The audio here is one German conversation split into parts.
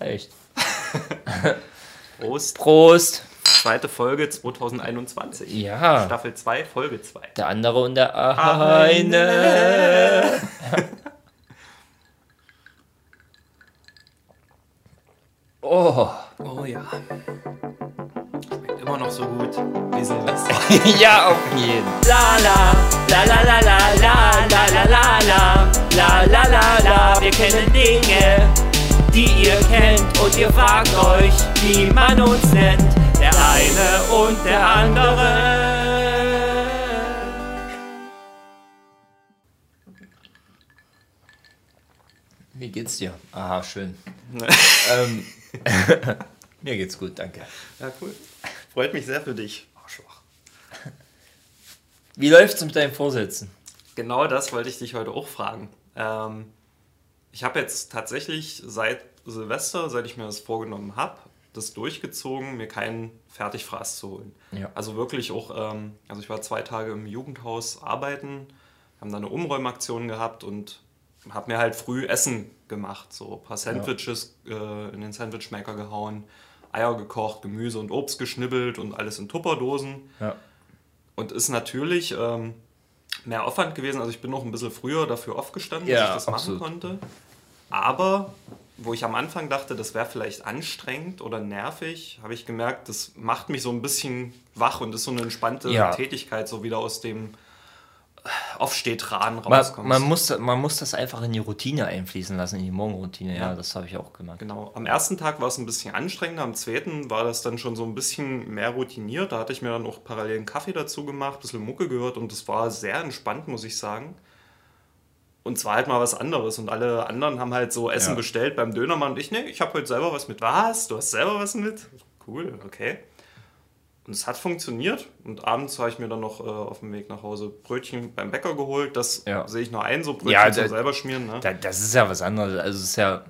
Echt. Prost. Prost. Zweite Folge 2021. Ja. Staffel 2, Folge 2. Der andere und der eine. Oh. Oh ja. Schmeckt immer noch so gut wie Silvester. ja, auf jeden. La la, la la la la la la la la la la la la la. Wir kennen Dinge, die ihr kennt und ihr fragt euch, wie man uns nennt. Der eine und der andere. Wie geht's dir? Aha, schön. ähm, mir geht's gut, danke. Ja, cool. Freut mich sehr für dich. Arschloch. Wie läuft's mit deinen Vorsätzen? Genau das wollte ich dich heute auch fragen. Ähm, ich habe jetzt tatsächlich seit Silvester, seit ich mir das vorgenommen habe, das durchgezogen, mir keinen Fertigfraß zu holen. Ja. Also wirklich auch, ähm, also ich war zwei Tage im Jugendhaus arbeiten, haben da eine Umräumaktion gehabt und habe mir halt früh Essen gemacht. So ein paar Sandwiches äh, in den Sandwichmaker gehauen, Eier gekocht, Gemüse und Obst geschnibbelt und alles in Tupperdosen. Ja. Und ist natürlich ähm, mehr Aufwand gewesen. Also ich bin noch ein bisschen früher dafür aufgestanden, Ja, dass ich das absolut. machen konnte. Aber wo ich am Anfang dachte, das wäre vielleicht anstrengend oder nervig, habe ich gemerkt, das macht mich so ein bisschen wach und ist so eine entspannte Ja. Tätigkeit, so wieder aus dem Aufstehtran Man, rauskommst. man, muss, man muss das einfach in die Routine einfließen lassen, in die Morgenroutine. Ja, Ja. das habe ich auch gemacht. Genau. Am ersten Tag war es ein bisschen anstrengender, am zweiten war das dann schon so ein bisschen mehr routiniert. Da hatte ich mir dann auch parallel einen Kaffee dazu gemacht, ein bisschen Mucke gehört und das war sehr entspannt, muss ich sagen. Und zwar halt mal was anderes. Und alle anderen haben halt so Essen Ja. bestellt beim Dönermann und ich, nee, ich habe heute selber was mit. Was? Du hast selber was mit? Cool, okay. Und es hat funktioniert. Und abends habe ich mir dann noch äh, auf dem Weg nach Hause Brötchen beim Bäcker geholt. Das Ja. sehe ich noch ein, so Brötchen Ja, zum da- selber schmieren. Ne? Da, das ist ja was anderes. Also, es ist ja.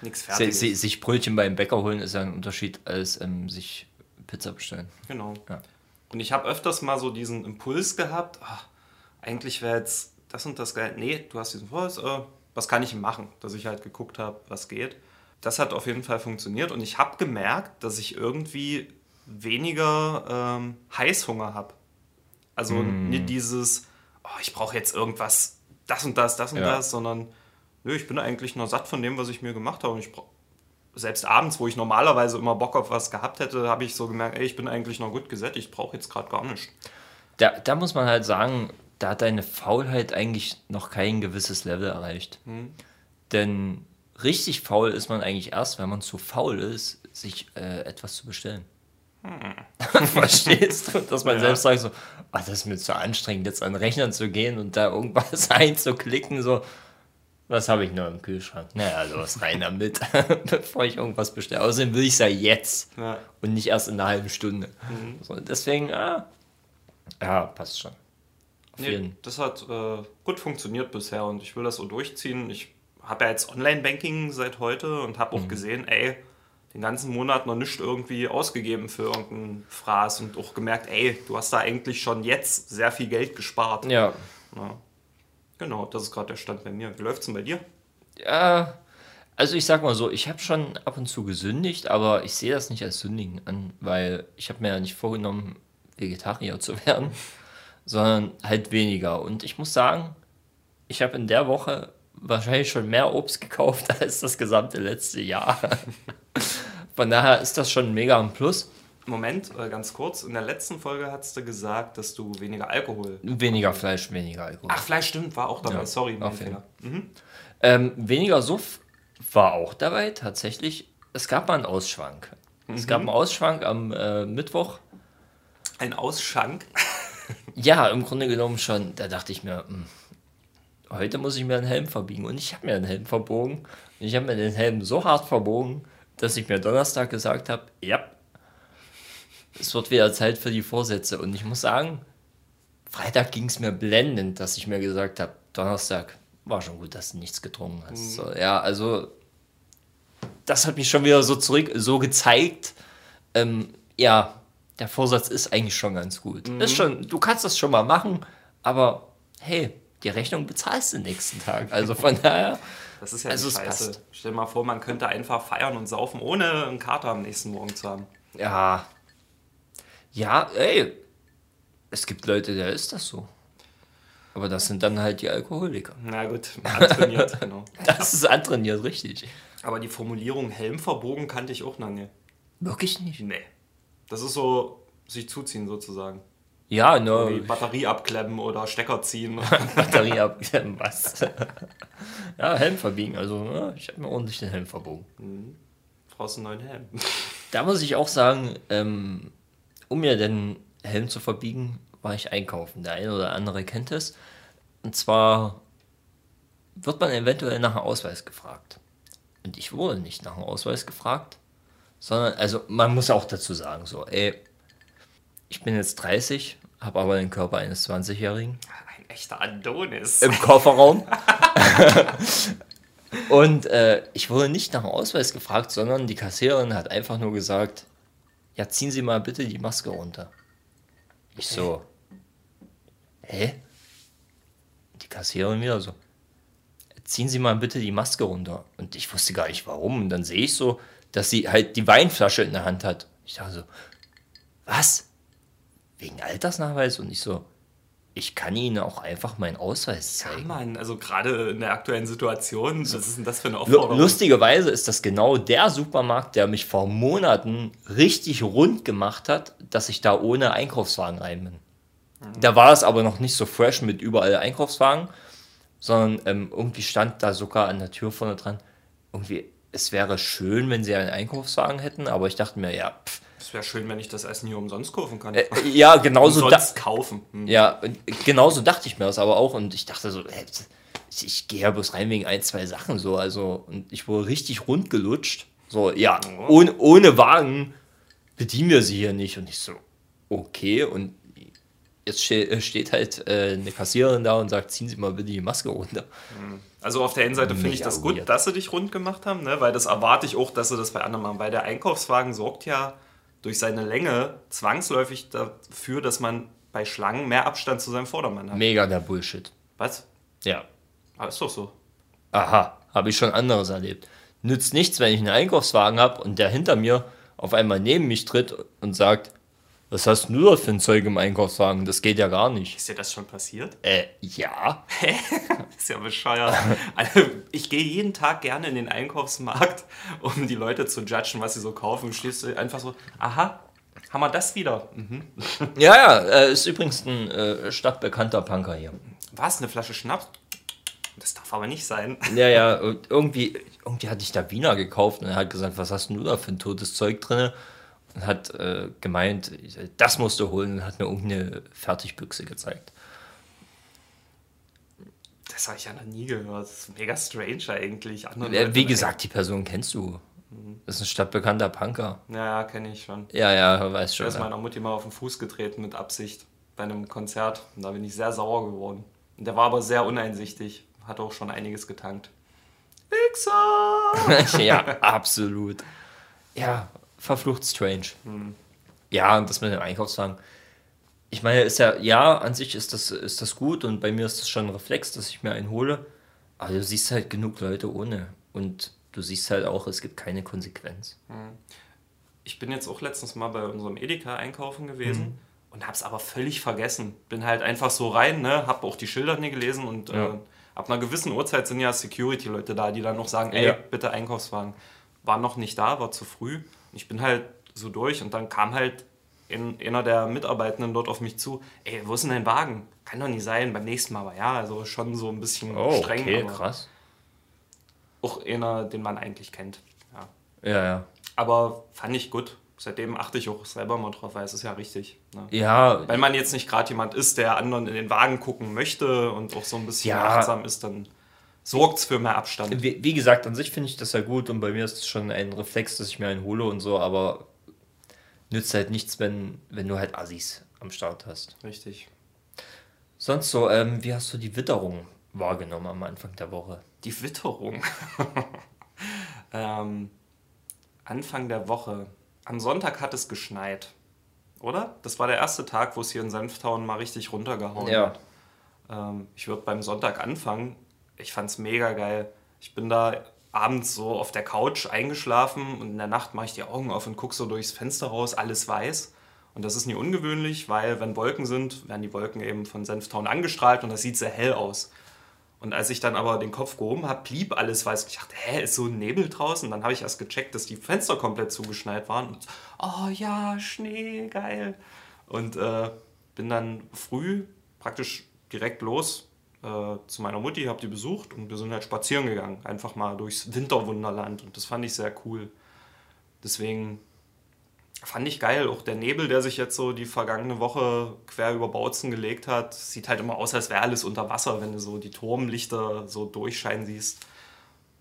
Nichts Si- Fertiges. si- Sich Brötchen beim Bäcker holen ist ja ein Unterschied als ähm, sich Pizza bestellen. Genau. Ja. Und ich habe öfters mal so diesen Impuls gehabt, ach, eigentlich wäre jetzt das und das geil. Nee, du hast diesen Impuls, äh, was kann ich machen? Dass ich halt geguckt habe, was geht. Das hat auf jeden Fall funktioniert und ich habe gemerkt, dass ich irgendwie weniger ähm, Heißhunger habe. Also Mm. nicht dieses, oh, ich brauche jetzt irgendwas, das und das, das und Ja. das, sondern nö, ich bin eigentlich noch satt von dem, was ich mir gemacht habe. Und ich brauch, selbst abends, wo ich normalerweise immer Bock auf was gehabt hätte, habe ich so gemerkt, ey, ich bin eigentlich noch gut gesättigt, ich brauche jetzt gerade gar nichts. Da, da muss man halt sagen, da hat deine Faulheit eigentlich noch kein gewisses Level erreicht. Denn richtig faul ist man eigentlich erst, wenn man zu faul ist, sich äh, etwas zu bestellen. Verstehst du? Dass man Ja. selbst sagt so, "Ah, das ist mir zu anstrengend, jetzt an den Rechner zu gehen und da irgendwas einzuklicken, so, was habe ich noch im Kühlschrank? Naja, los, rein damit, bevor ich irgendwas bestelle. Außerdem will ich es ja jetzt Ja. und nicht erst in einer halben Stunde. So, deswegen, ah, ja, passt schon. Nee, das hat äh, gut funktioniert bisher und ich will das so durchziehen. Ich habe ja jetzt Online-Banking seit heute und habe Mhm. auch gesehen, ey, den ganzen Monat noch nicht irgendwie ausgegeben für irgendeinen Fraß und auch gemerkt, ey, du hast da eigentlich schon jetzt sehr viel Geld gespart. Ja, Ja. Genau, das ist gerade der Stand bei mir. Wie läuft's denn bei dir? Ja, also ich sag mal so, ich habe schon ab und zu gesündigt, aber ich sehe das nicht als Sündigen an, weil ich habe mir ja nicht vorgenommen, Vegetarier zu werden, sondern halt weniger. Und ich muss sagen, ich habe in der Woche wahrscheinlich schon mehr Obst gekauft als das gesamte letzte Jahr. Von daher ist das schon mega ein Plus. Moment, äh, ganz kurz. In der letzten Folge hast du gesagt, dass du weniger Alkohol. Weniger Fleisch, weniger Alkohol. Ach, Fleisch stimmt, war auch dabei. Ja, Sorry, mein Fehler. Ähm, weniger Suff war auch dabei tatsächlich. Es gab mal einen Ausschwank. Es gab einen Ausschwank am äh, Mittwoch. Ein Ausschank. Ja, im Grunde genommen schon. Da dachte ich mir, hm, heute muss ich mir einen Helm verbiegen. Und ich habe mir einen Helm verbogen. Und ich habe mir den Helm so hart verbogen, dass ich mir Donnerstag gesagt habe, ja, es wird wieder Zeit für die Vorsätze. Und ich muss sagen, Freitag ging es mir blendend, dass ich mir gesagt habe, Donnerstag war schon gut, dass du nichts getrunken hast. So, ja, also das hat mich schon wieder so zurück, so gezeigt, ähm, ja, der Vorsatz ist eigentlich schon ganz gut. Ist schon, du kannst das schon mal machen, aber hey, die Rechnung bezahlst du den nächsten Tag. Also von daher. Das ist ja Also Scheiße. passt. Stell dir mal vor, man könnte einfach feiern und saufen, ohne einen Kater am nächsten Morgen zu haben. Ja. Ja, ey. Es gibt Leute, da ist das so. Aber das sind dann halt die Alkoholiker. Na gut, antrainiert, genau. Das ist antrainiert, richtig. Aber die Formulierung Helm verbogen kannte ich auch noch nie. Wirklich nicht. Nee. Das ist so sich zuziehen sozusagen. Ja, ne. Batterie abklemmen oder Stecker ziehen. Batterie ab. Was? ja, Helm verbiegen. Also, ne, ich habe mir ordentlich den Helm verbogen. Brauchst einen neuen Helm. Da muss ich auch sagen, ähm, um mir den Helm zu verbiegen, war ich einkaufen. Der eine oder andere kennt es. Und zwar wird man eventuell nach einem Ausweis gefragt. Und ich wurde nicht nach einem Ausweis gefragt, sondern, also man muss auch dazu sagen, so, ey, ich bin jetzt 30, habe aber den Körper eines 20-Jährigen Ein echter Adonis. im Kofferraum. Und äh, ich wurde nicht nach dem Ausweis gefragt, sondern die Kassiererin hat einfach nur gesagt, ja, ziehen Sie mal bitte die Maske runter. Ich so, hä? Die Kassiererin wieder so, ziehen Sie mal bitte die Maske runter. Und ich wusste gar nicht warum. Und dann sehe ich so, dass sie halt die Weinflasche in der Hand hat. Ich dachte so, was? Wegen Altersnachweis? Und ich so, ich kann Ihnen auch einfach meinen Ausweis Ja, zeigen. Mann, also gerade in der aktuellen Situation, was ist denn das für eine Aufforderung? Lustigerweise ist das genau der Supermarkt, der mich vor Monaten richtig rund gemacht hat, dass ich da ohne Einkaufswagen rein bin. Da war es aber noch nicht so fresh mit überall Einkaufswagen, sondern ähm, irgendwie stand da sogar an der Tür vorne dran, irgendwie, es wäre schön, wenn sie einen Einkaufswagen hätten, aber ich dachte mir, ja, pff, Es wäre schön, wenn ich das Essen hier umsonst kaufen kann. äh, ja, genauso da, umsonst kaufen. Hm. ja, genauso dachte ich mir das aber auch und ich dachte so, ich, ich gehe ja bloß rein wegen ein, zwei Sachen so, also und ich wurde richtig rund gelutscht. So, ja, ohne, ohne Wagen bedienen wir sie hier nicht und ich so, okay und jetzt ste steht halt äh, eine Kassiererin da und sagt, ziehen Sie mal bitte die Maske runter. Also auf der einen Seite finde ich das gut, weird. dass sie dich rund gemacht haben, ne? weil das erwarte ich auch, dass sie das bei anderen machen, weil der Einkaufswagen sorgt ja durch seine Länge zwangsläufig dafür, dass man bei Schlangen mehr Abstand zu seinem Vordermann hat. Mega der Bullshit. Was? Ja. Ah, ist doch so. Aha, habe ich schon anderes erlebt. Nützt nichts, wenn ich einen Einkaufswagen habe und der hinter mir auf einmal neben mich tritt und sagt, was hast du da für ein Zeug im Einkaufswagen? Das geht ja gar nicht. Ist dir das schon passiert? Äh, ja. ist ja bescheuert. Also, ich gehe jeden Tag gerne in den Einkaufsmarkt, um die Leute zu judgen, was sie so kaufen. Stehst du einfach so, aha, haben wir das wieder? Mhm. Ja, ja, äh, ist übrigens ein äh, stadtbekannter Punker hier. Was, eine Flasche Schnaps? Das darf aber nicht sein. Ja, ja, und irgendwie, irgendwie hatte ich da Wiener gekauft und er hat gesagt, was hast denn du da für ein totes Zeug drin? Hat äh, gemeint, das musst du holen und hat mir irgendeine Fertigbüchse gezeigt. Das habe ich ja noch nie gehört. Das ist mega strange eigentlich. Andere Leute- Wie gesagt, die Person kennst du. Das ist ein stadtbekannter Punker. Ja, ja, kenne ich schon. Ja, ja, weiß schon. ist meiner Mutti mal auf den Fuß getreten mit Absicht bei einem Konzert. Und da bin ich sehr sauer geworden. Und der war aber sehr uneinsichtig. Hat auch schon einiges getankt. Wichser! ja, absolut. Ja, verflucht strange. Ja, und das mit dem Einkaufswagen. Ich meine, ist ja, ja, an sich ist das, ist das gut und bei mir ist das schon ein Reflex, dass ich mir einen hole. Aber du siehst halt genug Leute ohne. Und du siehst halt auch, es gibt keine Konsequenz. Ich bin jetzt auch letztens mal bei unserem Edeka einkaufen Mhm. gewesen und hab's aber völlig vergessen. Bin halt einfach so rein, ne, hab auch die Schilder nie gelesen und Ja. äh, ab einer gewissen Uhrzeit sind ja Security-Leute da, die dann noch sagen, ey, Ja. bitte Einkaufswagen. War noch nicht da, war zu früh. Ich bin halt so durch und dann kam halt in, einer der Mitarbeitenden dort auf mich zu, ey, wo ist denn dein Wagen? Kann doch nicht sein, beim nächsten Mal, aber ja, also schon so ein bisschen Oh, streng, okay, krass. auch einer, den man eigentlich kennt. Ja. Ja, ja. Aber fand ich gut. Seitdem achte ich auch selber mal drauf, weil es ist ja richtig. Ne? Ja, Wenn man jetzt nicht gerade jemand ist, der anderen in den Wagen gucken möchte und auch so ein bisschen Ja. achtsam ist, dann sorgt es für mehr Abstand. wie, wie gesagt, an sich finde ich das ja gut und bei mir ist es schon ein Reflex, dass ich mir einen hole und so, aber nützt halt nichts, wenn, wenn du halt Assis am Start hast. Richtig. Sonst so, ähm, wie hast du die Witterung wahrgenommen am Anfang der Woche? Die Witterung. ähm, Anfang der Woche. Am Sonntag hat es geschneit. Oder? Das war der erste Tag, wo es hier in Senftown mal richtig runtergehauen Ja. hat. Ähm, ich würde beim Sonntag anfangen. Ich fand es mega geil. Ich bin da abends so auf der Couch eingeschlafen und in der Nacht mache ich die Augen auf und gucke so durchs Fenster raus, alles weiß. Und das ist nie ungewöhnlich, weil wenn Wolken sind, werden die Wolken eben von Senftown angestrahlt und das sieht sehr hell aus. Und als ich dann aber den Kopf gehoben habe, blieb alles weiß. Ich dachte, hä, ist so ein Nebel draußen? Dann habe ich erst gecheckt, dass die Fenster komplett zugeschneit waren. Und, oh ja, Schnee, geil. Und äh, bin dann früh praktisch direkt los äh, zu meiner Mutti, habe die besucht und wir sind halt spazieren gegangen. Einfach mal durchs Winterwunderland. Und das fand ich sehr cool. Deswegen fand ich geil. Auch der Nebel, der sich jetzt so die vergangene Woche quer über Bautzen gelegt hat, sieht halt immer aus, als wäre alles unter Wasser, wenn du so die Turmlichter so durchscheinen siehst.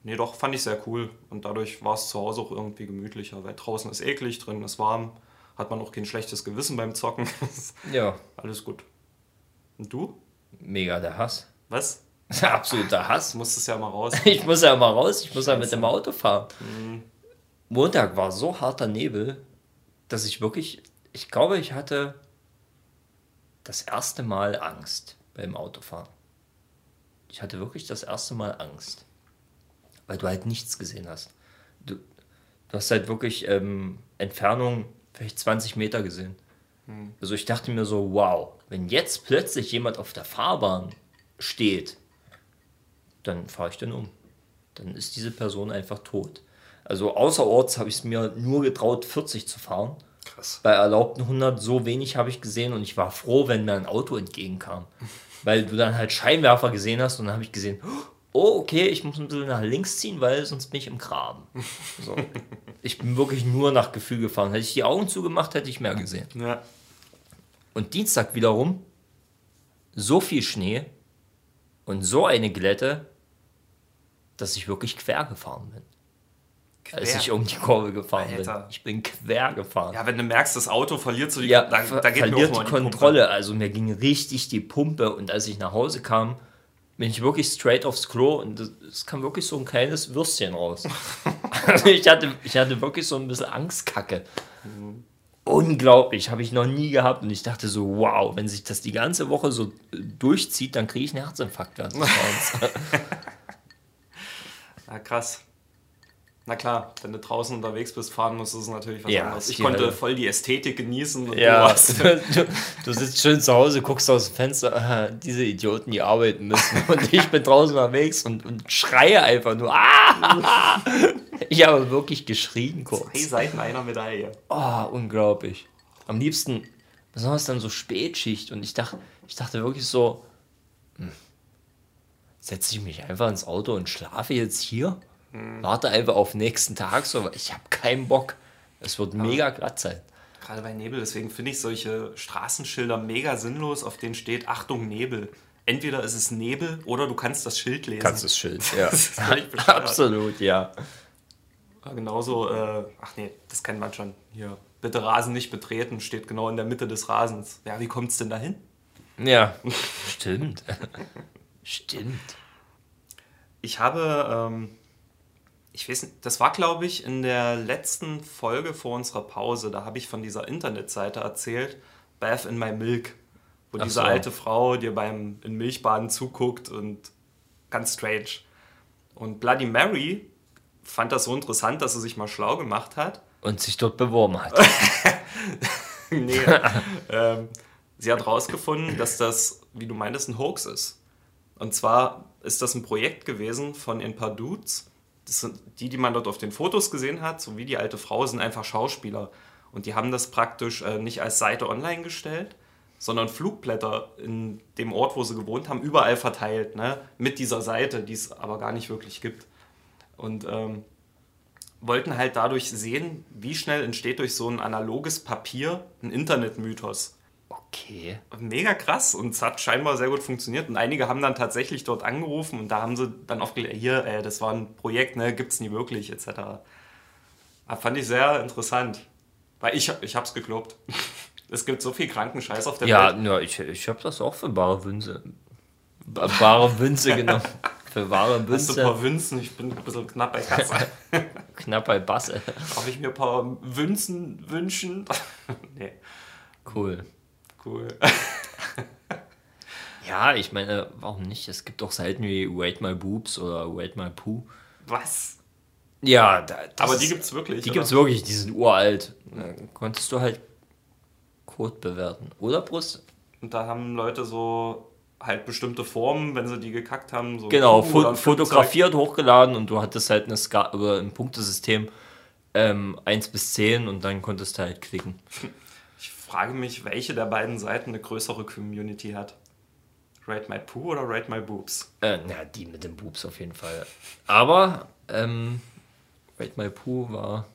Nee, doch, fand ich sehr cool. Und dadurch war es zu Hause auch irgendwie gemütlicher, weil draußen ist eklig, drin ist warm, hat man auch kein schlechtes Gewissen beim Zocken. Ja. Alles gut. Und du? Mega der Hass. Was? Absoluter Hass. Du musstest ja mal raus. Ich muss ja mal raus, ich muss ja mit dem Auto fahren. Montag war so harter Nebel, dass ich wirklich, ich glaube, ich hatte das erste Mal Angst beim Autofahren. Ich hatte wirklich das erste Mal Angst, weil du halt nichts gesehen hast. Du, du hast halt wirklich ähm, Entfernung vielleicht 20 Meter gesehen. Also ich dachte mir so, wow, wenn jetzt plötzlich jemand auf der Fahrbahn steht, dann fahre ich den um. Dann ist diese Person einfach tot. Also außerorts habe ich es mir nur getraut, 40 zu fahren. Krass. Bei erlaubten 100 so wenig habe ich gesehen und ich war froh, wenn mir ein Auto entgegenkam. Weil du dann halt Scheinwerfer gesehen hast und dann habe ich gesehen, oh, okay, ich muss ein bisschen nach links ziehen, weil sonst bin ich im Graben. So. Ich bin wirklich nur nach Gefühl gefahren. Hätte ich die Augen zugemacht, hätte ich mehr gesehen. Ja. Und Dienstag wiederum so viel Schnee und so eine Glätte, dass ich wirklich quer gefahren bin. Als ich um die Kurve gefahren Alter. bin. Ich bin quer gefahren. Ja, wenn du merkst, das Auto verliert so die, Ja, da, ver da geht mir auch verliert die die Pumpe. Kontrolle. Also mir ging richtig die Pumpe und als ich nach Hause kam, bin ich wirklich straight aufs Klo und es- es kam wirklich so ein kleines Würstchen raus. also ich hatte, ich hatte wirklich so ein bisschen Angstkacke. Unglaublich, habe ich noch nie gehabt und ich dachte so, wow, wenn sich das die ganze Woche so äh, durchzieht, dann kriege ich einen Herzinfarkt. Ja, krass. Na klar, wenn du draußen unterwegs bist, fahren musst, ist es natürlich was Ja, anderes. Ich konnte Hölle. voll die Ästhetik genießen und Ja, du du, du sitzt schön zu Hause, guckst aus dem Fenster, ah, diese Idioten, die arbeiten müssen. Und ich bin draußen unterwegs und, und schreie einfach nur. Ah! Ich habe wirklich geschrien zwei kurz. Seiten einer Medaille. Oh, unglaublich. Am liebsten, besonders dann so Spätschicht. Und ich dachte, ich dachte wirklich so, hm, setze ich mich einfach ins Auto und schlafe jetzt hier? Warte einfach auf nächsten Tag so, weil ich habe keinen Bock. Es wird mega glatt sein. Gerade bei Nebel, deswegen finde ich solche Straßenschilder mega sinnlos, auf denen steht Achtung Nebel. Entweder ist es Nebel oder du kannst das Schild lesen. Kannst das Schild, ja. Das. Absolut, ja. Genauso, äh, ach nee, das kennt man schon. Hier, bitte Rasen nicht betreten, steht genau in der Mitte des Rasens. Ja, wie kommt es denn dahin? Ja, stimmt. Stimmt. Ich habe, ähm, ich weiß nicht, das war glaube ich in der letzten Folge vor unserer Pause, da habe ich von dieser Internetseite erzählt, Bath in My Milk, wo Ach diese so. alte Frau dir beim in Milchbaden zuguckt und ganz strange. Und Bloody Mary fand das so interessant, dass sie sich mal schlau gemacht hat. Und sich dort beworben hat. nee. ähm, sie hat herausgefunden, dass das, wie du meintest, ein Hoax ist. Und zwar ist das ein Projekt gewesen von ein paar Dudes. Das sind die, die man dort auf den Fotos gesehen hat, sowie die alte Frau, sind einfach Schauspieler. Und die haben das praktisch äh, nicht als Seite online gestellt, sondern Flugblätter in dem Ort, wo sie gewohnt haben, überall verteilt, ne? mit dieser Seite, die es aber gar nicht wirklich gibt. Und ähm, wollten halt dadurch sehen, wie schnell entsteht durch so ein analoges Papier ein Internetmythos. Okay. Mega krass und es hat scheinbar sehr gut funktioniert. Und einige haben dann tatsächlich dort angerufen und da haben sie dann aufgelegt, hier, äh, das war ein Projekt, ne, gibt's nie wirklich, etc. Aber fand ich sehr interessant. Weil ich, ich hab's geglaubt. Es gibt so viel kranken Scheiß auf der Ja, Welt. ja ich, ich habe das auch für bare Wünse. Ba- Bare Wünze genommen. Für wahre Hast du ein paar Wünze. Wünschen? Ich bin ein bisschen knapp bei Kasse. Knapp bei Basse. Darf ich mir ein paar Wünschen wünschen? nee, Cool. cool. Ja, ich meine, warum nicht? Es gibt auch Seiten wie Rate My Boobs oder Rate My Poo. Was? Ja, da, Aber die gibt's wirklich. Die oder? gibt es wirklich, die sind uralt. Da konntest du halt Code bewerten. Oder Brust? Und da haben Leute so halt bestimmte Formen, wenn sie die gekackt haben. So Genau, fo fotografiert, hochgeladen und du hattest halt eine Ska oder ein Punktesystem ähm, 1 bis 10 und dann konntest du halt klicken. Ich frage mich, welche der beiden Seiten eine größere Community hat. Rate My Poo oder Rate My Boobs? Äh, na, die mit den Boobs auf jeden Fall. Aber, ähm, Rate My Poo war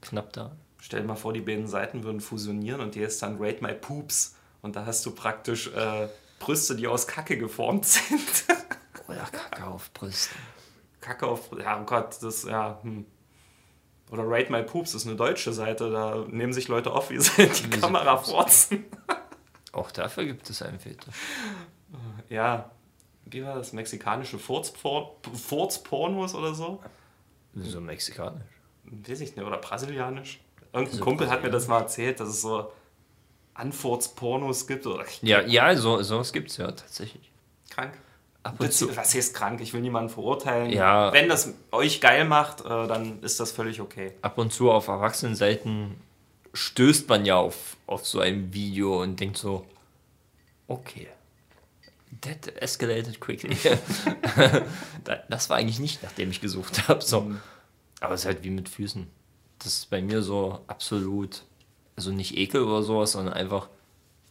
knapp da. Stell dir mal vor, die beiden Seiten würden fusionieren und die ist dann Rate My Poops. Und da hast du praktisch äh, Brüste, die aus Kacke geformt sind. Oder Kacke auf Brüsten. Kacke auf. Ja, oh Gott, das, ja. Hm. Oder Rate My Poops ist eine deutsche Seite, da nehmen sich Leute auf, wie sie die Kamera forzen. Auch dafür gibt es einen Fetisch. Ja, wie war das? Mexikanische Furzporn- Furzpornos oder so? So mexikanisch. Weiß ich nicht, oder brasilianisch? Irgendein So Kumpel hat mir das mal erzählt, dass es so Anfurzpornos gibt. Oder Ja, ja, so, sowas gibt es ja tatsächlich. krank. Ab und zu. Was heißt krank? Ich will niemanden verurteilen. Ja. Wenn das euch geil macht, äh, dann ist das völlig okay. ab und zu auf Erwachsenenseiten stößt man ja auf, auf so ein Video und denkt so, okay, that escalated quickly. Da- das war eigentlich nicht, nachdem ich gesucht habe. So. Aber es ist halt wie mit Füßen. Das ist bei mir so absolut, also nicht Ekel oder sowas, sondern einfach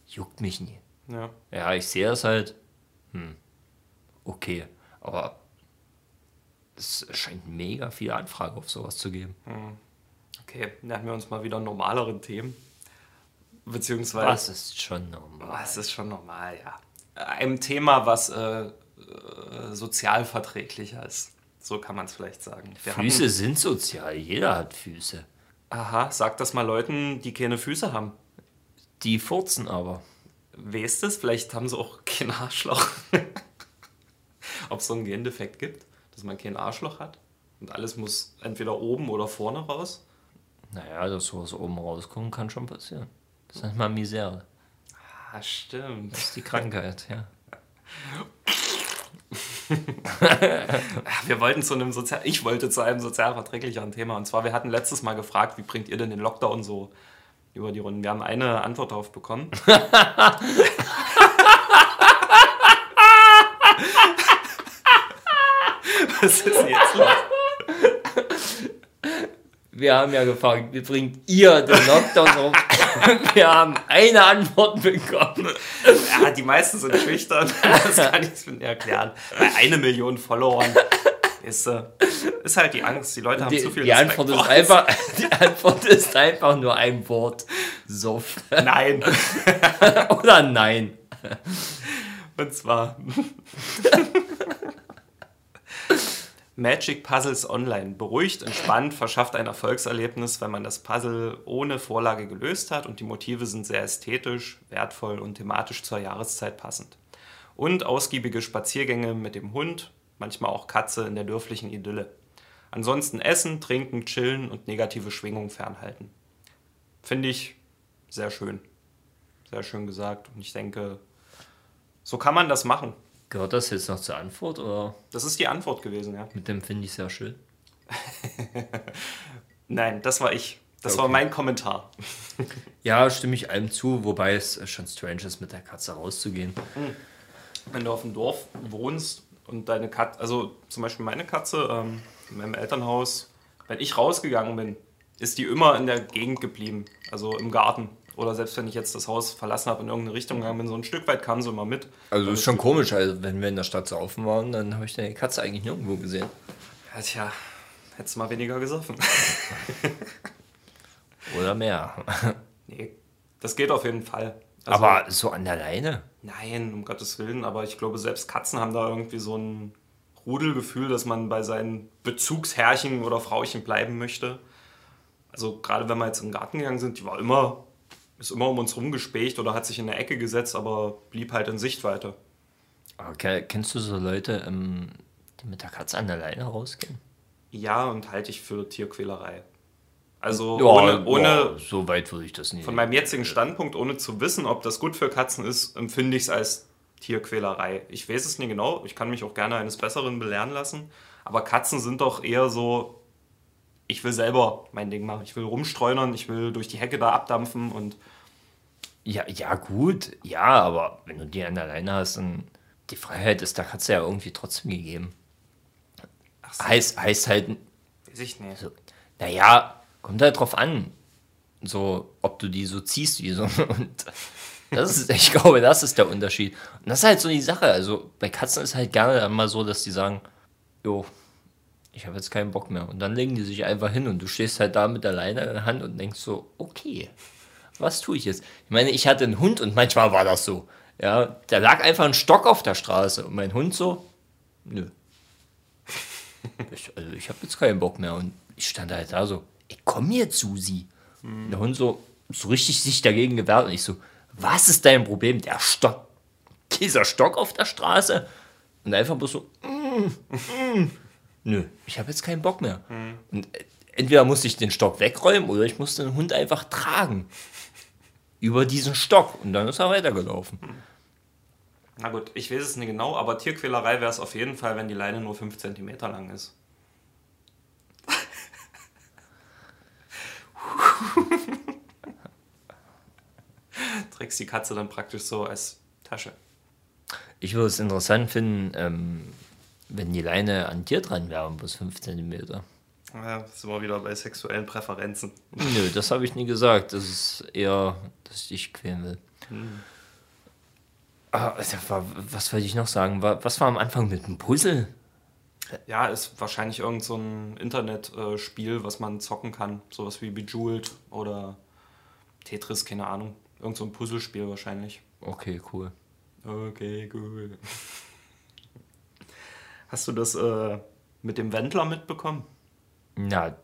juckt mich nie. Ja. Ja, ich sehe das halt, hm, okay, aber es scheint mega viele Anfragen auf sowas zu geben. Okay, dann haben wir uns mal wieder normalere Themen. Beziehungsweise. Das ist schon normal. Das ist schon normal, ja. Ein Thema, was äh, äh, sozial verträglicher ist. So kann man es vielleicht sagen. Wir Füße sind sozial, jeder hat Füße. Aha, sag das mal Leuten, die keine Füße haben. Die furzen aber. Weißt es? Vielleicht haben sie auch kein Arschloch. Ob es so einen Gendefekt gibt, dass man kein Arschloch hat und alles muss entweder oben oder vorne raus. Naja, dass sowas oben rauskommt, kann schon passieren. Das nennt man Misere. Ah, stimmt. Das ist die Krankheit, ja. Wir wollten zu einem sozial, ich wollte zu einem sozial verträglicheren Thema. Und zwar, wir hatten letztes Mal gefragt, wie bringt ihr denn den Lockdown so über die Runden? Wir haben eine Antwort darauf bekommen. Was ist jetzt los? Wir haben ja gefragt, wie bringt ihr den Lockdown rum? Wir haben eine Antwort bekommen. Ja, die meisten sind schüchtern. Das kann ich mir erklären. Bei eine Million Followern ist, äh, ist halt die Angst. Die Leute haben Die, zu viel die, Respekt Antwort ist einfach, die Antwort ist einfach nur ein Wort. Soft. Nein. Oder nein. Und zwar Magic Puzzles Online. Beruhigt, entspannt, verschafft ein Erfolgserlebnis, wenn man das Puzzle ohne Vorlage gelöst hat und die Motive sind sehr ästhetisch, wertvoll und thematisch zur Jahreszeit passend. Und ausgiebige Spaziergänge mit dem Hund, manchmal auch Katze in der dörflichen Idylle. Ansonsten essen, trinken, chillen und negative Schwingungen fernhalten. Finde ich sehr schön. Sehr schön gesagt. Und ich denke, so kann man das machen. Gehört das jetzt noch zur Antwort oder Das ist die Antwort gewesen, ja. mit dem finde ich sehr schön? Nein, das war ich. Das Okay. war mein Kommentar. Ja, stimme ich allem zu, wobei es schon strange ist, mit der Katze rauszugehen. Wenn du auf dem Dorf wohnst und deine Katze, also zum Beispiel meine Katze ähm, in meinem Elternhaus, wenn ich rausgegangen bin, ist die immer in der Gegend geblieben, also im Garten. Oder selbst wenn ich jetzt das Haus verlassen habe, in irgendeine Richtung gegangen bin, so ein Stück weit kam sie immer mit. Also ist schon komisch, also wenn wir in der Stadt saufen waren, dann habe ich deine Katze eigentlich nirgendwo gesehen. Ja, tja, hättest mal weniger gesoffen. Oder mehr. nee, das geht auf jeden Fall. Also- Aber so an der Leine? Nein, um Gottes Willen, aber ich glaube, selbst Katzen haben da irgendwie so ein Rudelgefühl, dass man bei seinen Bezugsherrchen oder Frauchen bleiben möchte. Also gerade wenn wir jetzt den Garten gegangen sind, die war immer, ist immer um uns rumgespächt oder hat sich in eine Ecke gesetzt, aber blieb halt in Sichtweite. Okay, kennst du so Leute, ähm, die mit der Katze an der Leine rausgehen? Ja, und halte ich für Tierquälerei. Also Ja, ohne, ohne ja, so weit würde ich das nicht. von meinem jetzigen Standpunkt, ohne zu wissen, ob das gut für Katzen ist, empfinde ich es als Tierquälerei. Ich weiß es nicht genau, ich kann mich auch gerne eines Besseren belehren lassen, aber Katzen sind doch eher so, ich will selber mein Ding machen. Ich will rumstreunern, ich will durch die Hecke da abdampfen und. Ja, ja, gut, ja, aber wenn du die an der Leine hast, dann die Freiheit ist der Katze ja irgendwie trotzdem gegeben. So. Heißt, heißt halt. Weiß ich nicht. So, naja, kommt halt drauf an. So, ob du die so ziehst wie so. Und das ist, ich glaube, das ist der Unterschied. Und das ist halt so die Sache. Also bei Katzen ist halt gerne mal so, dass die sagen, jo, ich habe jetzt keinen Bock mehr. Und dann legen die sich einfach hin und du stehst halt da mit der Leine in der Hand und denkst so, okay, was tue ich jetzt? Ich meine, ich hatte einen Hund und manchmal war das so. Ja, da lag einfach ein Stock auf der Straße und mein Hund so, nö. Ich, also ich habe jetzt keinen Bock mehr. Und ich stand halt da so, ich komm jetzt, Susi. Mhm. Der Hund so, so richtig sich dagegen gewehrt und ich so, was ist dein Problem? Der Stock, dieser Stock auf der Straße. Und einfach bloß so, mm, mm. Nö, ich habe jetzt keinen Bock mehr. Mhm. Und entweder musste ich den Stock wegräumen oder ich musste den Hund einfach tragen. Über diesen Stock. Und dann ist er weitergelaufen. Mhm. Na gut, ich weiß es nicht genau, aber Tierquälerei wäre es auf jeden Fall, wenn die Leine nur 5 cm lang ist. Trägst die Katze dann praktisch so als Tasche. Ich würde es interessant finden, ähm, wenn die Leine an dir dran wäre, bis 5 cm. Ja, sind wir wieder bei sexuellen Präferenzen. Nö, das habe ich nie gesagt. Das ist eher, dass ich dich quälen will. Hm. Ah, was wollte ich noch sagen? Was war am Anfang mit dem Puzzle? Ja, ist wahrscheinlich irgend so ein Internetspiel, was man zocken kann. Sowas wie Bejeweled oder Tetris, keine Ahnung. Irgend so ein Puzzlespiel wahrscheinlich. Okay, cool. Okay, cool. Hast du das äh, mit dem Wendler mitbekommen? Ja,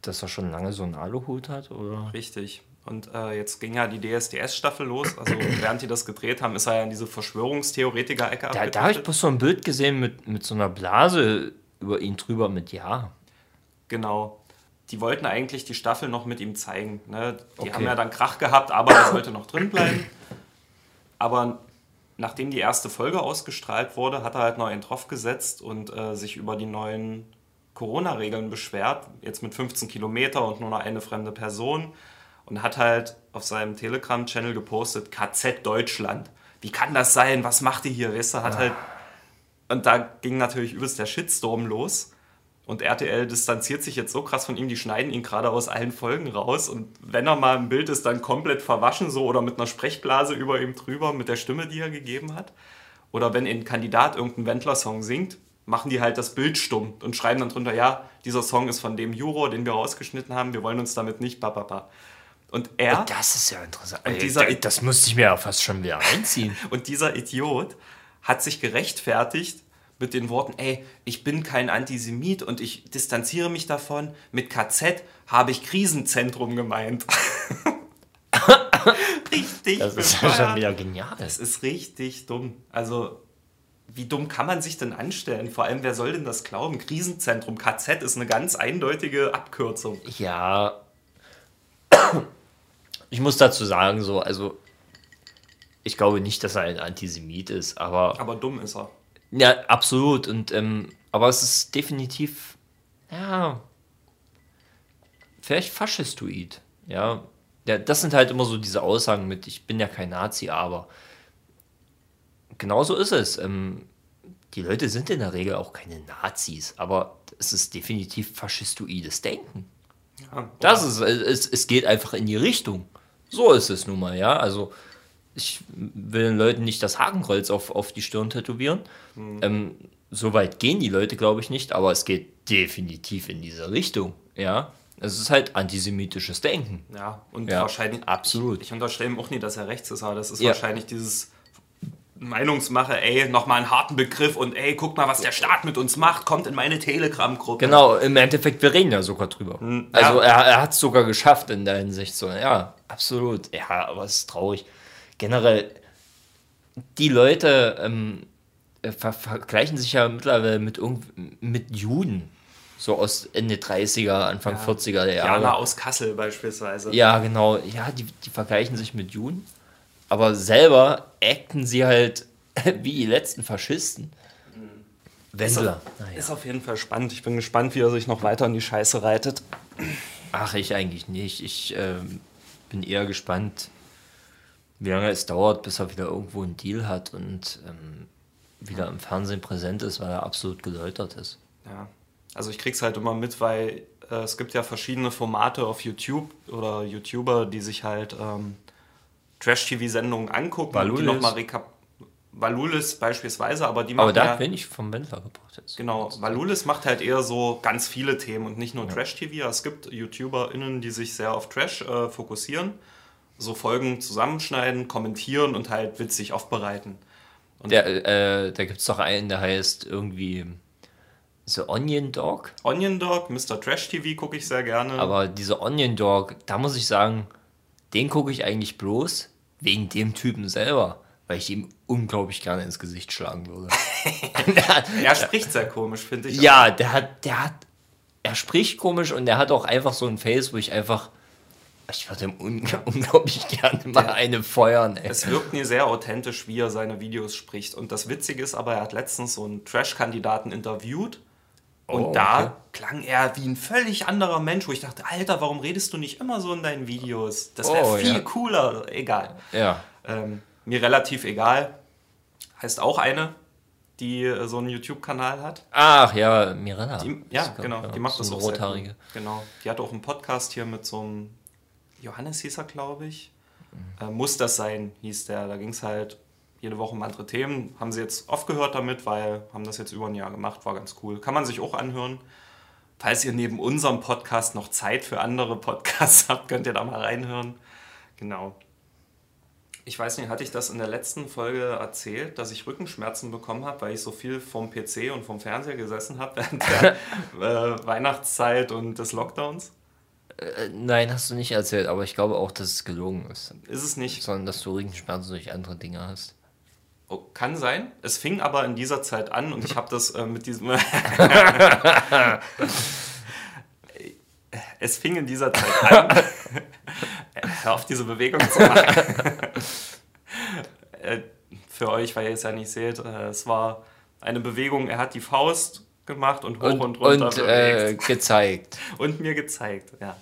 dass er schon lange so einen Aluhut hat, oder? Richtig. Und äh, jetzt ging ja die DSDS-Staffel los. Also während die das gedreht haben, ist er ja in diese Verschwörungstheoretiker-Ecke Da, da habe ich bloß so ein Bild gesehen mit, mit so einer Blase über ihn drüber mit Ja. Genau. Die wollten eigentlich die Staffel noch mit ihm zeigen. Ne? Die okay. haben ja dann Krach gehabt, aber er sollte noch drin bleiben. Aber nachdem die erste Folge ausgestrahlt wurde, hat er halt noch einen drauf gesetzt und äh, sich über die neuen Corona-Regeln beschwert. Jetzt mit 15 Kilometer und nur noch eine fremde Person und hat halt auf seinem Telegram-Channel gepostet, KZ Deutschland. Wie kann das sein? Was macht ihr hier? Weißt du, hat halt. Und da ging natürlich übelst der Shitstorm los. Und RTL distanziert sich jetzt so krass von ihm, die schneiden ihn gerade aus allen Folgen raus. Und wenn er mal im Bild ist, dann komplett verwaschen so oder mit einer Sprechblase über ihm drüber, mit der Stimme, die er gegeben hat. Oder wenn ein Kandidat irgendeinen Wendler-Song singt, machen die halt das Bild stumm und schreiben dann drunter, ja, dieser Song ist von dem Juror, den wir rausgeschnitten haben, wir wollen uns damit nicht, papapa. Und er. Und das ist ja interessant. Und dieser, das musste ich mir ja fast schon wieder einziehen. und dieser Idiot hat sich gerechtfertigt mit den Worten: Ey, ich bin kein Antisemit und ich distanziere mich davon. Mit KZ habe ich Krisenzentrum gemeint. richtig. Das ist ja schon wieder genial. Das ist richtig dumm. Also, wie dumm kann man sich denn anstellen? Vor allem, wer soll denn das glauben? Krisenzentrum, KZ ist eine ganz eindeutige Abkürzung. Ja, ich muss dazu sagen, so, also ich glaube nicht, dass er ein Antisemit ist, aber. Aber dumm ist er. Ja, absolut. Und ähm, aber es ist definitiv, ja, vielleicht faschistoid. Ja. ja, das sind halt immer so diese Aussagen mit, ich bin ja kein Nazi, aber genauso ist es. Ähm, die Leute sind in der Regel auch keine Nazis, aber es ist definitiv faschistoides Denken. Ja, das ist, es, es geht einfach in die Richtung. So ist es nun mal, ja. Also ich will den Leuten nicht das Hakenkreuz auf, auf die Stirn tätowieren. Mhm. Ähm, so weit gehen die Leute, glaube ich, nicht, aber es geht definitiv in diese Richtung, ja. Es ist halt antisemitisches Denken. Ja, und ja, wahrscheinlich. Absolut. Ich, ich unterstelle ihm auch nie, dass er rechts ist, aber das ist ja. wahrscheinlich dieses Meinungsmache, ey, nochmal einen harten Begriff und ey, guck mal, was der Staat mit uns macht, kommt in meine Telegram-Gruppe. Genau, im Endeffekt, wir reden ja sogar drüber. Hm, also ja. er, er hat es sogar geschafft in der Hinsicht. So, ja, absolut. Ja, aber es ist traurig. Generell, die Leute ähm, äh, ver vergleichen sich ja mittlerweile mit, mit Juden. So aus Ende 30er, Anfang ja. 40er Jahre. Jana aus Kassel beispielsweise. Ja, genau. Ja, die, die vergleichen sich mit Juden aber selber acten sie halt Wie die letzten Faschisten. Wendler. Naja. Ist auf jeden Fall spannend. Ich bin gespannt, wie er sich noch weiter in die Scheiße reitet. Ach, ich eigentlich nicht. Ich ähm, bin eher gespannt, wie lange es dauert, bis er wieder irgendwo einen Deal hat und ähm, wieder im Fernsehen präsent ist, weil er absolut geläutert ist. Ja, also ich krieg's halt immer mit, weil äh, es gibt ja verschiedene Formate auf YouTube oder YouTuber, die sich halt ähm, Trash-TV-Sendungen angucken Valulis. und die nochmal rekap... Valulis beispielsweise, aber die Aber machen da ja... hat wenig vom Wendler gebracht. Jetzt. Genau, Valulis macht halt eher so ganz viele Themen und nicht nur Trash-TV. Es gibt YouTuberInnen, die sich sehr auf Trash äh, fokussieren, so Folgen zusammenschneiden, kommentieren und halt witzig aufbereiten. Der, äh, da gibt es doch einen, der heißt irgendwie The Onion Dog. Onion Dog, Mr. Trash TV gucke ich sehr gerne. Aber diese Onion Dog, da muss ich sagen, den gucke ich eigentlich bloß wegen dem Typen selber, weil ich ihm unglaublich gerne ins Gesicht schlagen würde. er spricht sehr komisch, finde ich. ja, der hat, der hat, er spricht komisch und der hat auch einfach so ein Face, wo ich einfach, ich würde ihm un unglaublich gerne mal eine feuern. Ey. Es wirkt mir sehr authentisch, wie er seine Videos spricht. Und das Witzige ist aber, er hat letztens so einen Trash-Kandidaten interviewt. Und Oh, da okay. klang er wie ein völlig anderer Mensch, wo ich dachte, Alter, warum redest du nicht immer so in deinen Videos? Das wäre Oh, viel ja. cooler. Egal. Ja. Ähm, mir relativ egal. Heißt auch eine, die äh, so einen YouTube-Kanal hat. Ach ja, Miranda. Die, ja, genau. ja, Die macht so das auch rothaarige. Genau. Die hat auch einen Podcast hier mit so einem Johannes hieß er, glaube ich. Mhm. Äh, Muss das sein, hieß der. Da ging es halt jede Woche um andere Themen. Haben sie jetzt aufgehört damit, weil haben das jetzt über ein Jahr gemacht. War ganz cool. Kann man sich auch anhören. Falls ihr neben unserem Podcast noch Zeit für andere Podcasts habt, könnt ihr da mal reinhören. Genau. Ich weiß nicht, hatte ich das in der letzten Folge erzählt, dass ich Rückenschmerzen bekommen habe, weil ich so viel vom PC und vom Fernseher gesessen habe während der äh, Weihnachtszeit und des Lockdowns? Äh, Nein, hast du nicht erzählt, aber ich glaube auch, dass es gelogen ist. Ist es nicht. Sondern, dass du Rückenschmerzen durch andere Dinge hast. Oh, kann sein. Es fing aber in dieser Zeit an und ich habe das äh, mit diesem. es fing in dieser Zeit an. Hör auf, diese Bewegung zu machen. Äh, Für euch, weil ihr es ja nicht seht, äh, es war eine Bewegung, er hat die Faust gemacht und hoch und, Und, runter und äh, gezeigt. und mir gezeigt, ja.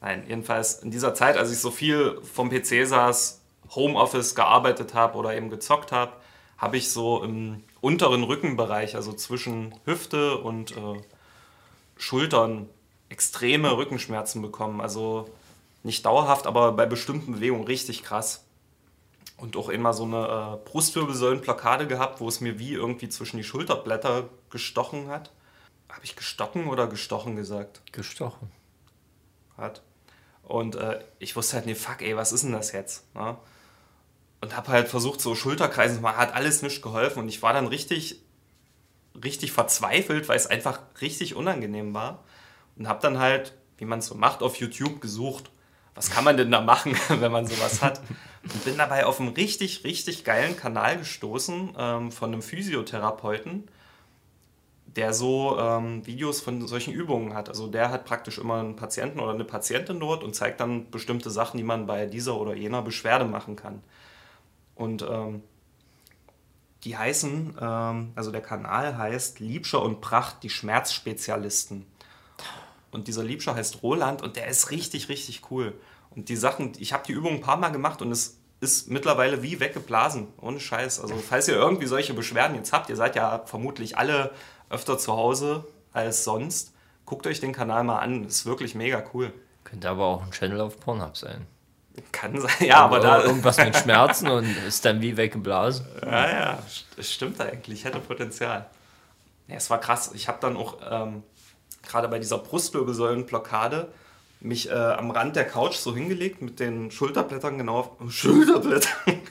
Nein, jedenfalls in dieser Zeit, als ich so viel vom PC saß, Homeoffice gearbeitet habe oder eben gezockt habe, habe ich so im unteren Rückenbereich, also zwischen Hüfte und äh, Schultern, extreme Rückenschmerzen bekommen. Also nicht dauerhaft, aber bei bestimmten Bewegungen richtig krass. Und auch immer so eine äh, Brustwirbelsäulenblockade gehabt, wo es mir wie irgendwie zwischen die Schulterblätter gestochen hat. Habe ich gestochen oder gestochen gesagt? Gestochen. hat. Und äh, ich wusste halt, nee, fuck, ey, was ist denn das jetzt? Ne? Und habe halt versucht, so Schulterkreisen zu machen, hat alles nicht geholfen. Und ich war dann richtig, richtig verzweifelt, weil es einfach richtig unangenehm war. Und habe dann halt, wie man es so macht, auf YouTube gesucht, was kann man denn da machen, wenn man sowas hat. Und bin dabei auf einen richtig, richtig geilen Kanal gestoßen ähm, von einem Physiotherapeuten, der so ähm, Videos von solchen Übungen hat. Also der hat praktisch immer einen Patienten oder eine Patientin dort und zeigt dann bestimmte Sachen, die man bei dieser oder jener Beschwerde machen kann. Und ähm, die heißen, ähm, also der Kanal heißt Liebscher und Pracht, die Schmerzspezialisten. Und dieser Liebscher heißt Roland und der ist richtig, richtig cool. Die Sachen, ich habe die Übung ein paar Mal gemacht und es ist mittlerweile wie weggeblasen, ohne Scheiß. Also falls ihr irgendwie solche Beschwerden jetzt habt, ihr seid ja vermutlich alle öfter zu Hause als sonst, guckt euch den Kanal mal an, ist wirklich mega cool. Könnte aber auch ein Channel auf Pornhub sein. Kann sein, ja, aber da, Irgendwas mit Schmerzen und ist dann wie weggeblasen. Ja, ja, es stimmt eigentlich, hätte Potenzial. Ja, es war krass. Ich habe dann auch ähm, gerade bei dieser Brustwirbelsäulenblockade mich äh, am Rand der Couch so hingelegt mit den Schulterblättern genau auf Schulterblättern.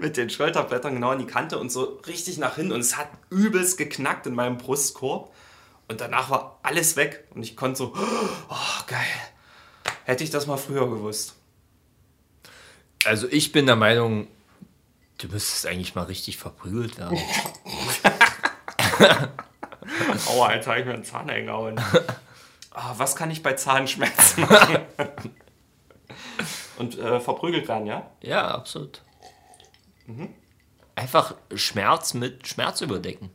mit den Schulterblättern genau an die Kante und so richtig nach hinten und es hat übelst geknackt in meinem Brustkorb und danach war alles weg und ich konnte so, oh geil, hätte ich das mal früher gewusst. Also ich bin der Meinung, du müsstest eigentlich mal richtig verprügelt werden. Aua, Alter, hab ich mir einen Zahn eingehauen. Ah, was kann ich bei Zahnschmerzen machen? Und äh, verprügelt werden, ja? ja, absolut. Einfach Schmerz mit Schmerz überdecken.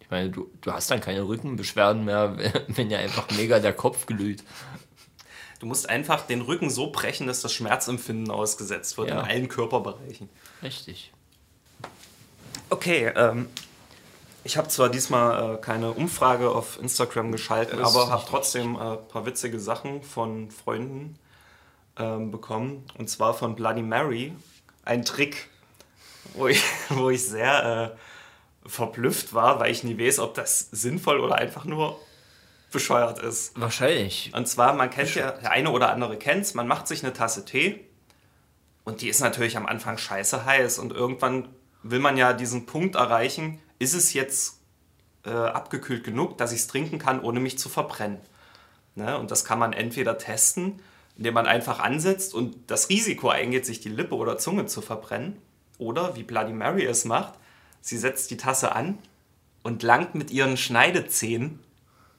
Ich meine, du, du hast dann keine Rückenbeschwerden mehr, wenn dir einfach mega der Kopf glüht. Du musst einfach den Rücken so brechen, dass das Schmerzempfinden ausgesetzt wird Ja. in allen Körperbereichen. Richtig. Okay, ähm, ich habe zwar diesmal äh, keine Umfrage auf Instagram geschalten, Das ist aber habe trotzdem ein äh, paar witzige Sachen von Freunden ähm, bekommen. Und zwar von Bloody Mary. Ein Trick, wo ich, wo ich sehr äh, verblüfft war, weil ich nie weiß, ob das sinnvoll oder einfach nur bescheuert ist. Wahrscheinlich. Und zwar, man kennt ja, der eine oder andere kennt es, man macht sich eine Tasse Tee und die ist natürlich am Anfang scheiße heiß und irgendwann will man ja diesen Punkt erreichen, ist es jetzt äh, abgekühlt genug, dass ich es trinken kann, ohne mich zu verbrennen. Ne? Und das kann man entweder testen, indem man einfach ansetzt und das Risiko eingeht, sich die Lippe oder Zunge zu verbrennen. Oder, wie Bloody Mary es macht, sie setzt die Tasse an und langt mit ihren Schneidezähnen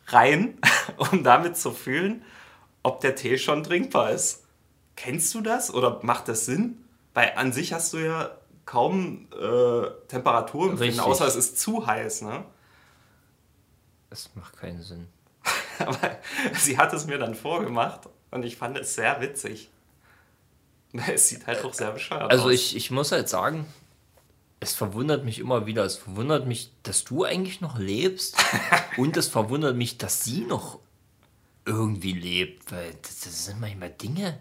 rein, um damit zu fühlen, ob der Tee schon trinkbar ist. Kennst du das oder macht das Sinn? Weil an sich hast du ja kaum äh, Temperatur empfinden, Richtig. außer es ist zu heiß. Ne? Das macht keinen Sinn. Aber sie hat es mir dann vorgemacht und ich fand es sehr witzig. Es sieht halt auch sehr bescheuert Also aus. ich, ich muss halt sagen, es verwundert mich immer wieder. Es verwundert mich, dass du eigentlich noch lebst. und es verwundert mich, dass sie noch irgendwie lebt. Weil das, das sind manchmal Dinge.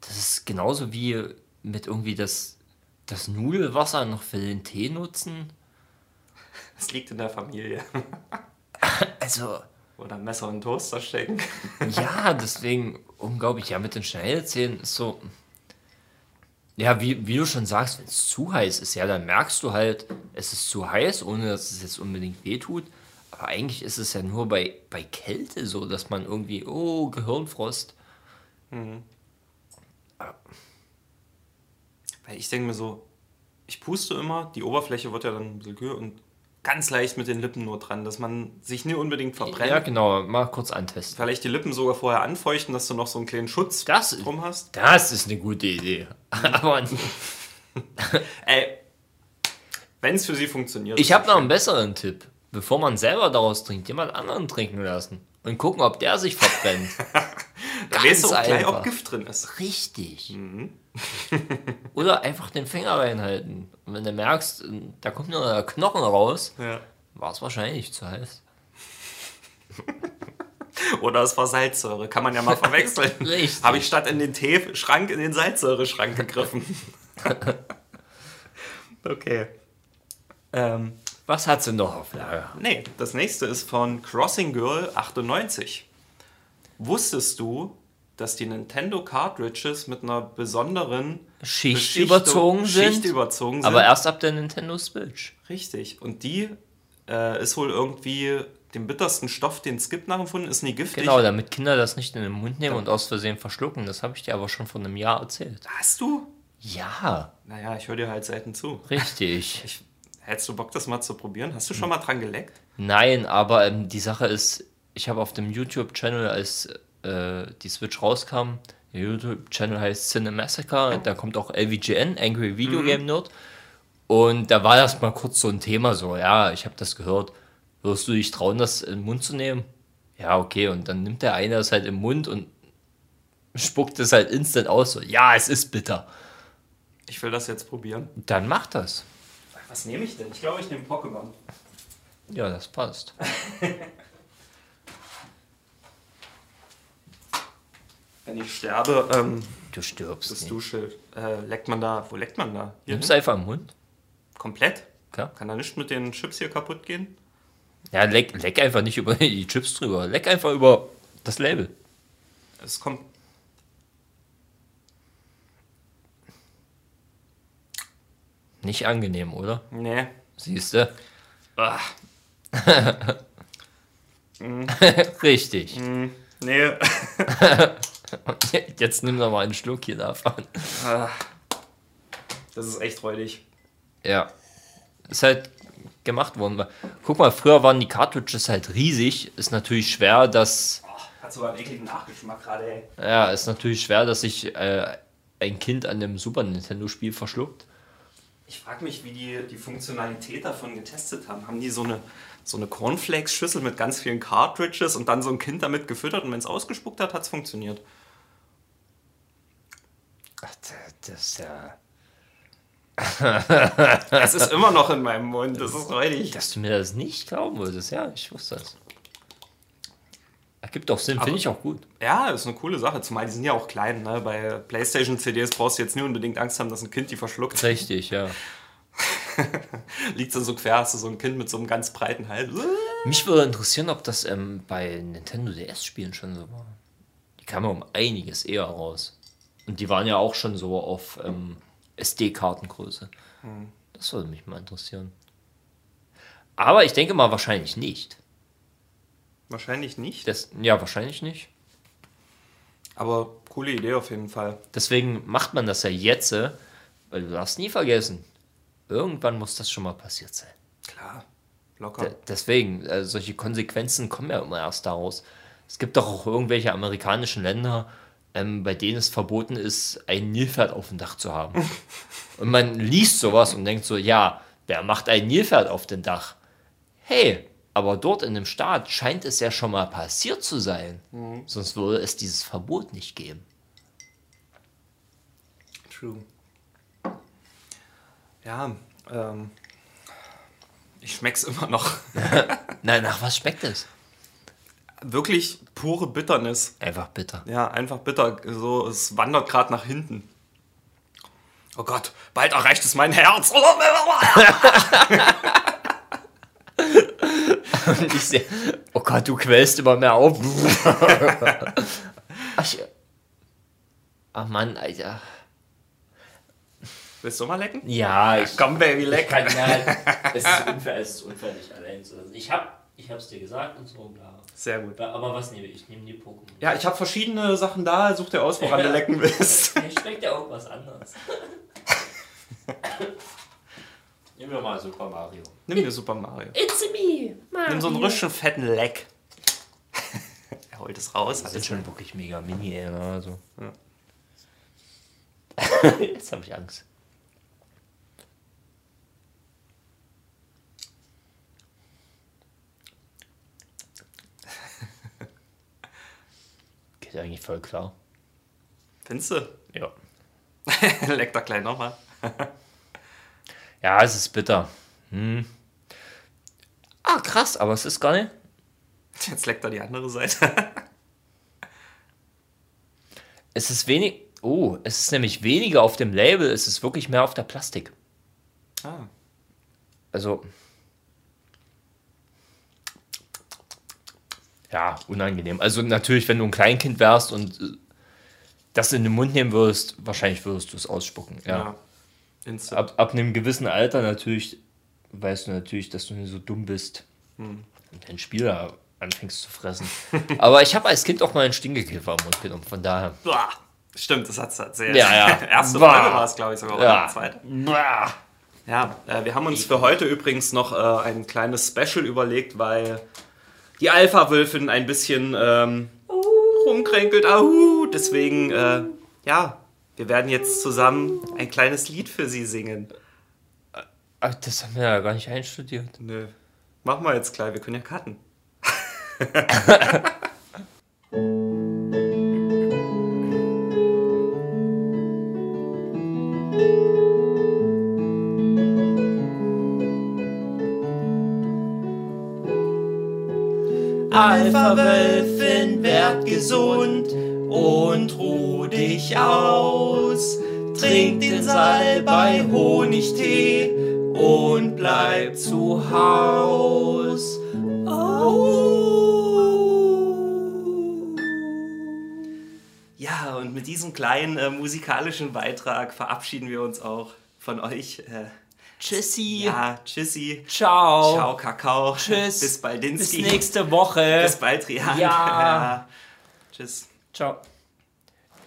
Das ist genauso wie mit irgendwie das, das Nudelwasser noch für den Tee nutzen. Es liegt in der Familie. Also, Oder Messer und Toaster stecken. ja, deswegen unglaublich. Ja, mit den Schnellzähnen ist so. Ja, wie, wie du schon sagst, wenn es zu heiß ist, ja, dann merkst du halt, es ist zu heiß, ohne dass es jetzt unbedingt wehtut. Aber eigentlich ist es ja nur bei, bei Kälte so, dass man irgendwie, oh, Gehirnfrost. Weil ich denke mir so, ich puste immer, die Oberfläche wird ja dann ein bisschen kühl und ganz leicht mit den Lippen nur dran, dass man sich nie unbedingt verbrennt. Ja, genau, mal kurz antesten. Vielleicht die Lippen sogar vorher anfeuchten, dass du noch so einen kleinen Schutz Das- drum hast. Das ist eine gute Idee. Aber Ey, wenn es für sie funktioniert. ich habe noch einen besseren Tipp. Bevor man selber daraus trinkt, jemand anderen trinken lassen. Und gucken, ob der sich verbrennt. Da weißt du auch gleich, ob Gift drin ist. Richtig. Oder einfach den Finger reinhalten. Und wenn du merkst, da kommt nur der Knochen raus, Ja. war es wahrscheinlich zu heiß. Oder es war Salzsäure, kann man ja mal verwechseln. Habe ich statt in den Teeschrank in den Salzsäureschrank gegriffen. okay. Ähm, Was hat sie noch auf Lager? nee, das nächste ist von Crossing Girl 98. Wusstest du, dass die Nintendo Cartridges mit einer besonderen Schicht Beschichtung- überzogen sind. Schicht überzogen sind? Aber erst ab der Nintendo Switch. Richtig. Und die äh, ist wohl irgendwie dem bittersten Stoff, den es gibt, nachempfunden, ist nie giftig. Genau, damit Kinder das nicht in den Mund nehmen und aus Versehen verschlucken. Das habe ich dir aber schon vor einem Jahr erzählt. Hast du? Ja, Naja, ich höre dir halt selten zu. richtig. Ich, hättest du Bock, das mal zu probieren? Hast du schon mal dran geleckt? Nein, aber ähm, die Sache ist, ich habe auf dem YouTube-Channel, als äh, die Switch rauskam, der YouTube-Channel heißt Cinemassacre, da kommt auch LVGN, Angry Video Game Nerd. Und da war das mal kurz so ein Thema, so, ja, ich habe das gehört. Wirst du dich trauen, das in den Mund zu nehmen? Ja, okay, und dann nimmt der eine das halt im Mund und spuckt es halt instant aus, so, ja, es ist bitter. Ich will das jetzt probieren. Dann mach das. Was nehme ich denn? Ich glaube, ich nehme Pokémon. Ja, das passt. Wenn ich sterbe, ähm, Du stirbst. das nicht. Duschschild, äh, leckt man da, wo leckt man da? Hier Nimmst hin? einfach im Mund. Komplett? Klar. Kann da nicht mit den Chips hier kaputt gehen? Ja, leck, leck einfach nicht über die Chips drüber. Leck einfach über das Label. Es kommt. Nicht angenehm, oder? Nee. Siehst du? Ah, Richtig. Nee. Jetzt nimm doch mal einen Schluck hier davon. Ah. Das ist echt räudig. Ja. Ist halt gemacht worden. Guck mal, früher waren die Cartridges halt riesig. Ist natürlich schwer, dass. Hat sogar einen ekligen Nachgeschmack gerade, ey. Ja, ist natürlich schwer, dass sich äh, ein Kind an dem Super Nintendo-Spiel verschluckt. Ich frage mich, wie die die Funktionalität davon getestet haben. Haben die so eine, so eine Cornflakes-Schüssel mit ganz vielen Cartridges und dann so ein Kind damit gefüttert und wenn es ausgespuckt hat, hat es funktioniert? Ach, das ist ja. Es ist immer noch in meinem Mund, das ist räudig. Dass du mir das nicht glauben würdest, ja, ich wusste das. Ergibt doch Sinn, finde ich auch gut. Ja, ist eine coole Sache, zumal die sind ja auch klein. Ne? Bei PlayStation-CDs brauchst du jetzt nie unbedingt Angst haben, dass ein Kind die verschluckt. Richtig, ja. Liegt dann so quer, hast du so ein Kind mit so einem ganz breiten Hals. Mich würde interessieren, ob das ähm, bei Nintendo DS-Spielen schon so war. Die kamen um einiges eher raus. Und die waren ja auch schon so auf ähm, SD-Kartengröße. Das würde mich mal interessieren. Aber ich denke mal wahrscheinlich nicht. Wahrscheinlich nicht, Das, ja, wahrscheinlich nicht. aber coole Idee auf jeden Fall. Deswegen macht man das ja jetzt, äh, weil du darfst nie vergessen, irgendwann muss das schon mal passiert sein. Klar, locker. D- Deswegen, äh, solche Konsequenzen kommen ja immer erst daraus. Es gibt doch auch irgendwelche amerikanischen Länder, ähm, bei denen es verboten ist, ein Nilpferd auf dem Dach zu haben. und man liest sowas und denkt so, ja, wer macht ein Nilpferd auf dem Dach? Hey, aber dort in dem Staat scheint es ja schon mal passiert zu sein. Sonst würde es dieses Verbot nicht geben. True. Ja, ähm, ich schmeck's immer noch. Nein, nach was schmeckt es? Wirklich pure Bitternis. Einfach bitter. Ja, einfach bitter. So, es wandert gerade nach hinten. Oh Gott, bald erreicht es mein Herz. Und ich sehe, oh Gott, du quälst immer mehr auf. Ach, ach Mann, Alter. Willst du mal lecken? Ja, ich Komm, Baby, leck. kann ja. Es ist unfair, es ist unfair, dich allein zu lassen. Ich hab, ich hab's dir gesagt und so, bla. Sehr gut. Aber was nehme ich? Ich nehme die Pokémon. Ja, ich habe verschiedene Sachen da. Such dir aus, woran Ja. du lecken willst. Mir schmeckt ja auch was anderes. Nehmen wir mal Super Mario. Nimm dir Super Mario. It's me, Mario. Nimm so einen richtig fetten Leck. er holt es raus. Das sind schon wirklich mega mini, ey, also. Ja. Jetzt habe ich Angst. Geht eigentlich voll klar. Findest du? Ja. Leck da gleich nochmal. Ja, es ist bitter. Hm. Ah, krass, aber es ist gar nicht. Jetzt leckt er die andere Seite. Es ist wenig. Oh, es ist nämlich weniger auf dem Label, es ist wirklich mehr auf der Plastik. ah. Also. Ja, unangenehm. Also natürlich, wenn du ein Kleinkind wärst und äh, das in den Mund nehmen würdest, wahrscheinlich würdest du es ausspucken. Ja. Ja. Ab, ab einem gewissen Alter natürlich, weißt du natürlich, dass du nicht so dumm bist und dein Spieler anfängst zu fressen. Aber ich habe als Kind auch mal einen Stinkekäfer im Mund genommen, von daher. Boah. Stimmt, das hat's erzählt. Ja, ja. Erste Boah. Folge war es, glaube ich, sogar. Oder Ja. zweite. Bah. Ja, äh, wir haben uns für heute übrigens noch äh, ein kleines Special überlegt, weil die Alpha-Wölfin ein bisschen ähm, rumkränkelt. Ahu, deswegen, äh, ja, wir werden jetzt zusammen ein kleines Lied für sie singen. Ach, das haben wir ja gar nicht einstudiert. Nö. Machen wir jetzt gleich, wir können ja cutten. Alpha-Wölfin, werd gesund und ruh dich aus. Trink den Salbei Honigtee und bleib zu Haus. Ja, und mit diesem kleinen äh, musikalischen Beitrag verabschieden wir uns auch von euch. Äh, Tschüssi. ja, tschüssi. Ciao. Ciao, Kakao. Tschüss. Bis baldinski. Bis nächste Woche. Bis bald, Rian. Ja. Tschüss. Ciao.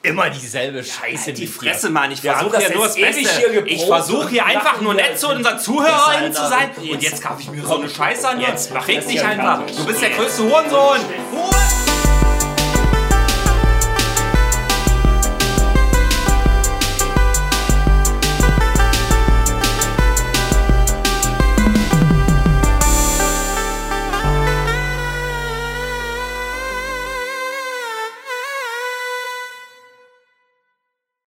Immer dieselbe Scheiße. Halt die mit Fresse. Mann. Ich versuche das ja nur das jetzt ewig Beste. ich versuche hier einfach nur nett zu unseren ZuhörerInnen zu sein. Und jetzt- kaufe ich mir so eine Scheiße an. Jetzt mach das dich einfach. Du bist der größte Hurensohn. Hurensohn.